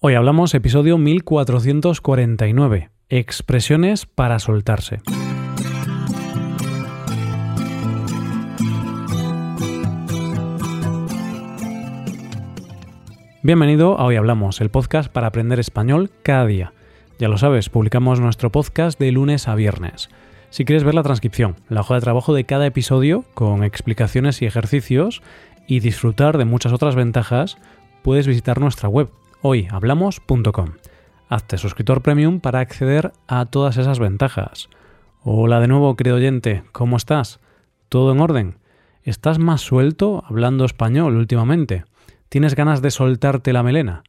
Hoy hablamos episodio 1449, expresiones para soltarse. Bienvenido a Hoy Hablamos, el podcast para aprender español cada día. Ya lo sabes, publicamos nuestro podcast de lunes a viernes. Si quieres ver la transcripción, la hoja de trabajo de cada episodio con explicaciones y ejercicios y disfrutar de muchas otras ventajas, puedes visitar nuestra web hoyhablamos.com. Hazte suscriptor premium para acceder a todas esas ventajas. Hola de nuevo, querido oyente, ¿cómo estás? ¿Todo en orden? ¿Estás más suelto hablando español últimamente? ¿Tienes ganas de soltarte la melena?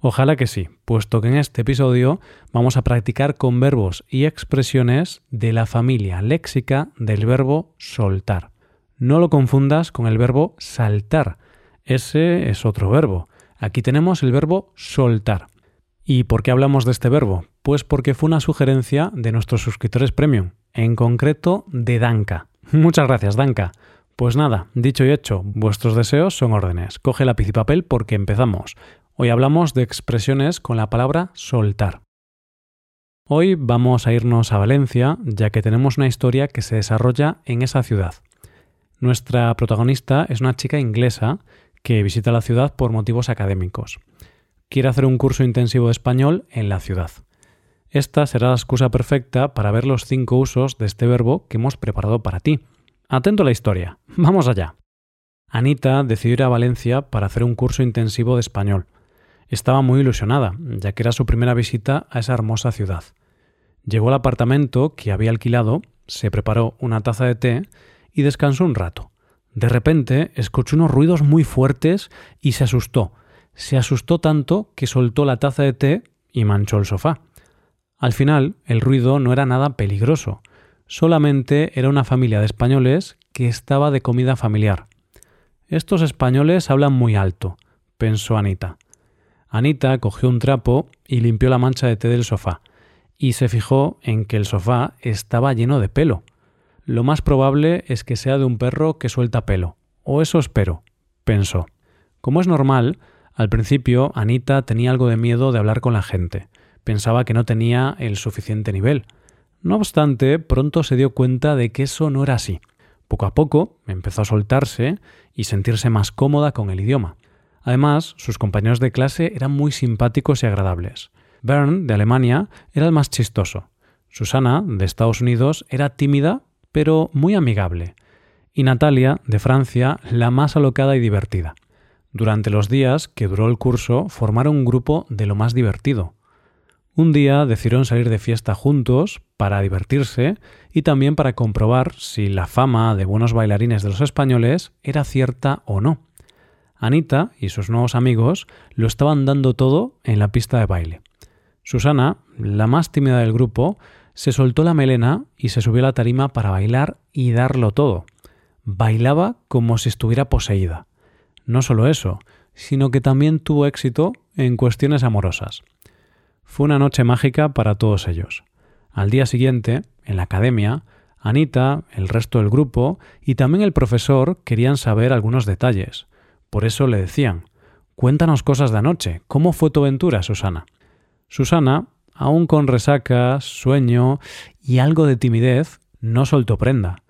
Ojalá que sí, puesto que en este episodio vamos a practicar con verbos y expresiones de la familia léxica del verbo soltar. No lo confundas con el verbo saltar. Ese es otro verbo. Aquí tenemos el verbo soltar. ¿Y por qué hablamos de este verbo? Pues porque fue una sugerencia de nuestros suscriptores premium, en concreto de Danka. Muchas gracias, Danka. Pues nada, dicho y hecho, vuestros deseos son órdenes. Coge lápiz y papel porque empezamos. Hoy hablamos de expresiones con la palabra soltar. Hoy vamos a irnos a Valencia, ya que tenemos una historia que se desarrolla en esa ciudad. Nuestra protagonista es una chica inglesa que visita la ciudad por motivos académicos. Quiere hacer un curso intensivo de español en la ciudad. Esta será la excusa perfecta para ver los cinco usos de este verbo que hemos preparado para ti. Atento a la historia. Vamos allá. Anita decidió ir a Valencia para hacer un curso intensivo de español. Estaba muy ilusionada, ya que era su primera visita a esa hermosa ciudad. Llegó al apartamento que había alquilado, se preparó una taza de té y descansó un rato. De repente escuchó unos ruidos muy fuertes y se asustó. Se asustó tanto que soltó la taza de té y manchó el sofá. Al final, el ruido no era nada peligroso, solamente era una familia de españoles que estaba de comida familiar. Estos españoles hablan muy alto, pensó Anita. Anita cogió un trapo y limpió la mancha de té del sofá, y se fijó en que el sofá estaba lleno de pelo. Lo más probable es que sea de un perro que suelta pelo. O eso espero, pensó. Como es normal, al principio Anita tenía algo de miedo de hablar con la gente. Pensaba que no tenía el suficiente nivel. No obstante, pronto se dio cuenta de que eso no era así. Poco a poco empezó a soltarse y sentirse más cómoda con el idioma. Además, sus compañeros de clase eran muy simpáticos y agradables. Bern, de Alemania, era el más chistoso. Susana, de Estados Unidos, era tímida pero muy amigable, y Natalia, de Francia, la más alocada y divertida. Durante los días que duró el curso formaron un grupo de lo más divertido. Un día decidieron salir de fiesta juntos para divertirse y también para comprobar si la fama de buenos bailarines de los españoles era cierta o no. Anita y sus nuevos amigos lo estaban dando todo en la pista de baile. Susana, la más tímida del grupo, se soltó la melena y se subió a la tarima para bailar y darlo todo. Bailaba como si estuviera poseída. No solo eso, sino que también tuvo éxito en cuestiones amorosas. Fue una noche mágica para todos ellos. Al día siguiente, en la academia, Anita, el resto del grupo y también el profesor querían saber algunos detalles. Por eso le decían Cuéntanos cosas de anoche. ¿Cómo fue tu aventura, Susana? Susana aún con resaca, sueño y algo de timidez, no soltó prenda.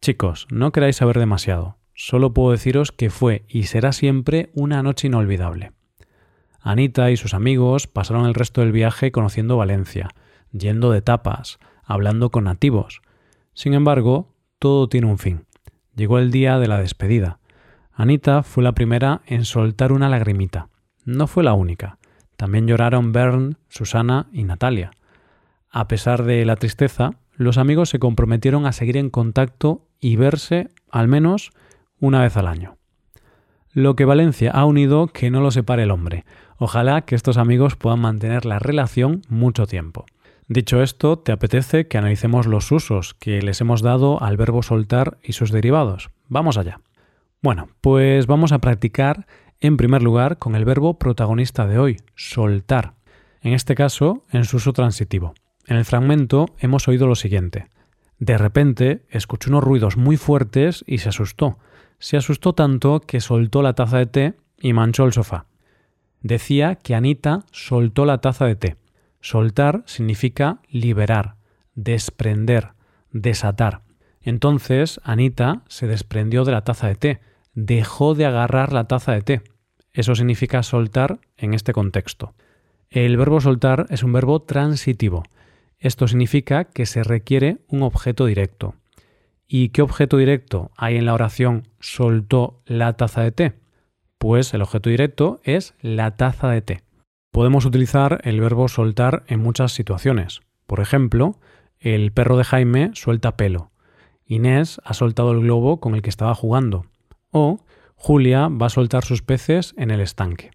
Chicos, no queráis saber demasiado. Solo puedo deciros que fue y será siempre una noche inolvidable. Anita y sus amigos pasaron el resto del viaje conociendo Valencia, yendo de tapas, hablando con nativos. Sin embargo, todo tiene un fin. Llegó el día de la despedida. Anita fue la primera en soltar una lagrimita. No fue la única. También lloraron Bern, Susana y Natalia. A pesar de la tristeza, los amigos se comprometieron a seguir en contacto y verse al menos una vez al año. Lo que Valencia ha unido que no lo separe el hombre. Ojalá que estos amigos puedan mantener la relación mucho tiempo. Dicho esto, ¿te apetece que analicemos los usos que les hemos dado al verbo soltar y sus derivados? Vamos allá. Bueno, pues vamos a practicar en primer lugar, con el verbo protagonista de hoy, soltar. En este caso, en su uso transitivo. En el fragmento hemos oído lo siguiente. De repente escuchó unos ruidos muy fuertes y se asustó. Se asustó tanto que soltó la taza de té y manchó el sofá. Decía que Anita soltó la taza de té. Soltar significa liberar, desprender, desatar. Entonces Anita se desprendió de la taza de té, dejó de agarrar la taza de té. Eso significa soltar en este contexto. El verbo soltar es un verbo transitivo. Esto significa que se requiere un objeto directo. ¿Y qué objeto directo hay en la oración soltó la taza de té? Pues el objeto directo es la taza de té. Podemos utilizar el verbo soltar en muchas situaciones. Por ejemplo, el perro de Jaime suelta pelo. Inés ha soltado el globo con el que estaba jugando. O Julia va a soltar sus peces en el estanque.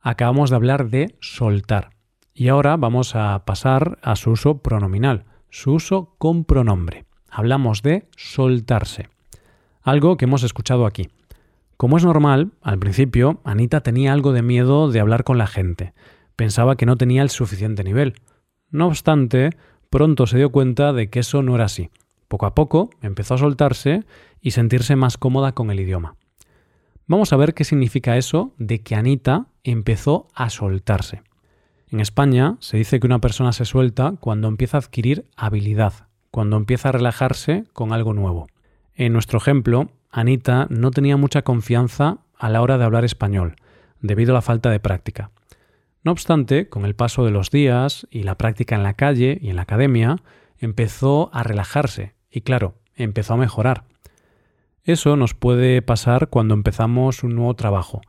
Acabamos de hablar de soltar. Y ahora vamos a pasar a su uso pronominal, su uso con pronombre. Hablamos de soltarse. Algo que hemos escuchado aquí. Como es normal, al principio Anita tenía algo de miedo de hablar con la gente. Pensaba que no tenía el suficiente nivel. No obstante, pronto se dio cuenta de que eso no era así. Poco a poco empezó a soltarse y sentirse más cómoda con el idioma. Vamos a ver qué significa eso de que Anita empezó a soltarse. En España se dice que una persona se suelta cuando empieza a adquirir habilidad, cuando empieza a relajarse con algo nuevo. En nuestro ejemplo, Anita no tenía mucha confianza a la hora de hablar español, debido a la falta de práctica. No obstante, con el paso de los días y la práctica en la calle y en la academia, empezó a relajarse y claro, empezó a mejorar. Eso nos puede pasar cuando empezamos un nuevo trabajo.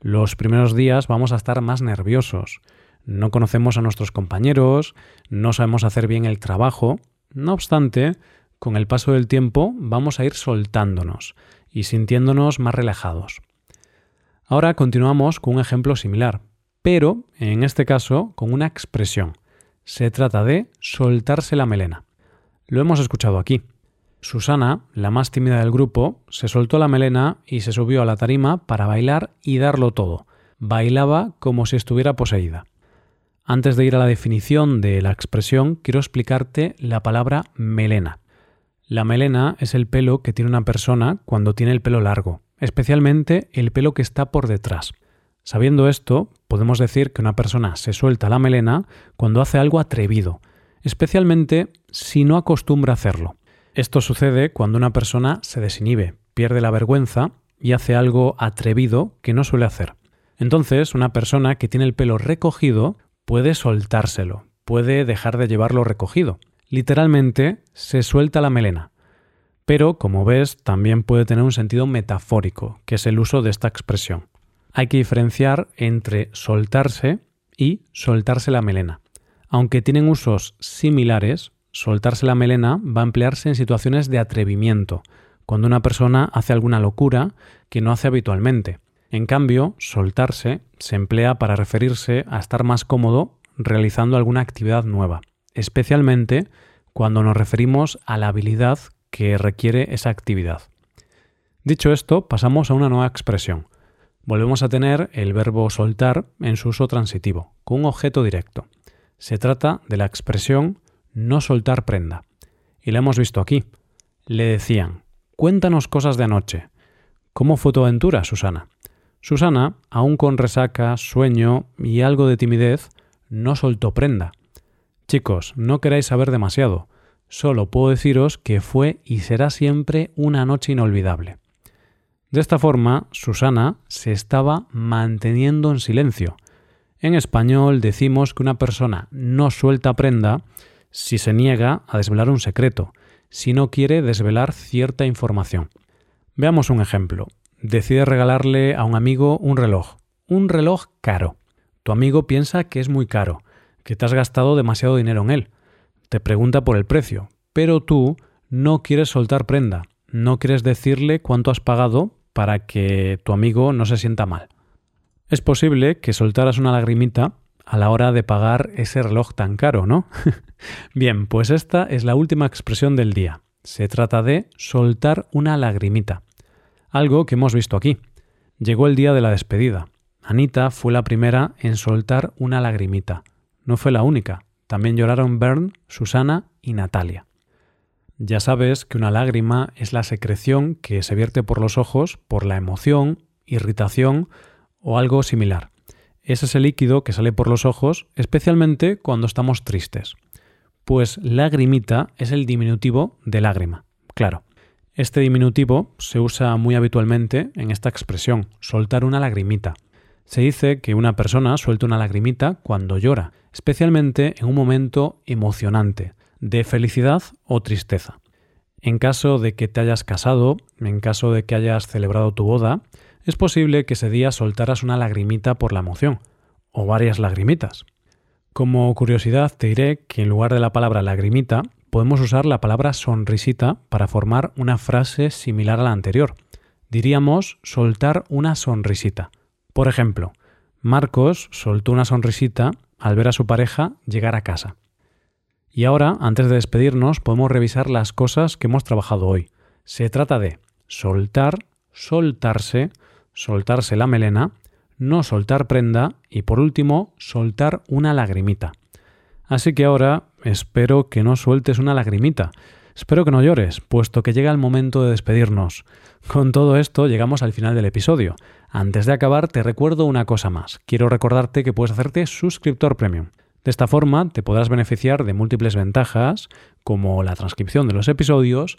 Los primeros días vamos a estar más nerviosos, no conocemos a nuestros compañeros, no sabemos hacer bien el trabajo. No obstante, con el paso del tiempo vamos a ir soltándonos y sintiéndonos más relajados. Ahora continuamos con un ejemplo similar, pero en este caso con una expresión. Se trata de soltarse la melena. Lo hemos escuchado aquí. Susana, la más tímida del grupo, se soltó la melena y se subió a la tarima para bailar y darlo todo. Bailaba como si estuviera poseída. Antes de ir a la definición de la expresión, quiero explicarte la palabra melena. La melena es el pelo que tiene una persona cuando tiene el pelo largo, especialmente el pelo que está por detrás. Sabiendo esto, podemos decir que una persona se suelta la melena cuando hace algo atrevido, especialmente si no acostumbra hacerlo. Esto sucede cuando una persona se desinhibe, pierde la vergüenza y hace algo atrevido que no suele hacer. Entonces, una persona que tiene el pelo recogido puede soltárselo, puede dejar de llevarlo recogido. Literalmente se suelta la melena. Pero, como ves, también puede tener un sentido metafórico, que es el uso de esta expresión. Hay que diferenciar entre soltarse y soltarse la melena. Aunque tienen usos similares, soltarse la melena va a emplearse en situaciones de atrevimiento, cuando una persona hace alguna locura que no hace habitualmente. En cambio, soltarse se emplea para referirse a estar más cómodo realizando alguna actividad nueva, especialmente cuando nos referimos a la habilidad que requiere esa actividad. Dicho esto, pasamos a una nueva expresión. Volvemos a tener el verbo soltar en su uso transitivo, con un objeto directo. Se trata de la expresión no soltar prenda. Y la hemos visto aquí. Le decían, cuéntanos cosas de anoche. ¿Cómo fue tu aventura, Susana? Susana, aún con resaca, sueño y algo de timidez, no soltó prenda. Chicos, no queráis saber demasiado, solo puedo deciros que fue y será siempre una noche inolvidable. De esta forma, Susana se estaba manteniendo en silencio. En español decimos que una persona no suelta prenda si se niega a desvelar un secreto, si no quiere desvelar cierta información. Veamos un ejemplo decide regalarle a un amigo un reloj. Un reloj caro. Tu amigo piensa que es muy caro, que te has gastado demasiado dinero en él. Te pregunta por el precio, pero tú no quieres soltar prenda, no quieres decirle cuánto has pagado para que tu amigo no se sienta mal. Es posible que soltaras una lagrimita a la hora de pagar ese reloj tan caro, ¿no? Bien, pues esta es la última expresión del día. Se trata de soltar una lagrimita. Algo que hemos visto aquí. Llegó el día de la despedida. Anita fue la primera en soltar una lagrimita. No fue la única. También lloraron Bern, Susana y Natalia. Ya sabes que una lágrima es la secreción que se vierte por los ojos por la emoción, irritación o algo similar. Es ese líquido que sale por los ojos, especialmente cuando estamos tristes. Pues lagrimita es el diminutivo de lágrima, claro. Este diminutivo se usa muy habitualmente en esta expresión, soltar una lagrimita. Se dice que una persona suelta una lagrimita cuando llora, especialmente en un momento emocionante, de felicidad o tristeza. En caso de que te hayas casado, en caso de que hayas celebrado tu boda, es posible que ese día soltaras una lagrimita por la emoción, o varias lagrimitas. Como curiosidad te diré que en lugar de la palabra lagrimita, podemos usar la palabra sonrisita para formar una frase similar a la anterior. Diríamos soltar una sonrisita. Por ejemplo, Marcos soltó una sonrisita al ver a su pareja llegar a casa. Y ahora, antes de despedirnos, podemos revisar las cosas que hemos trabajado hoy. Se trata de soltar, soltarse, soltarse la melena, no soltar prenda y por último, soltar una lagrimita. Así que ahora espero que no sueltes una lagrimita. Espero que no llores, puesto que llega el momento de despedirnos. Con todo esto llegamos al final del episodio. Antes de acabar, te recuerdo una cosa más. Quiero recordarte que puedes hacerte suscriptor premium. De esta forma te podrás beneficiar de múltiples ventajas, como la transcripción de los episodios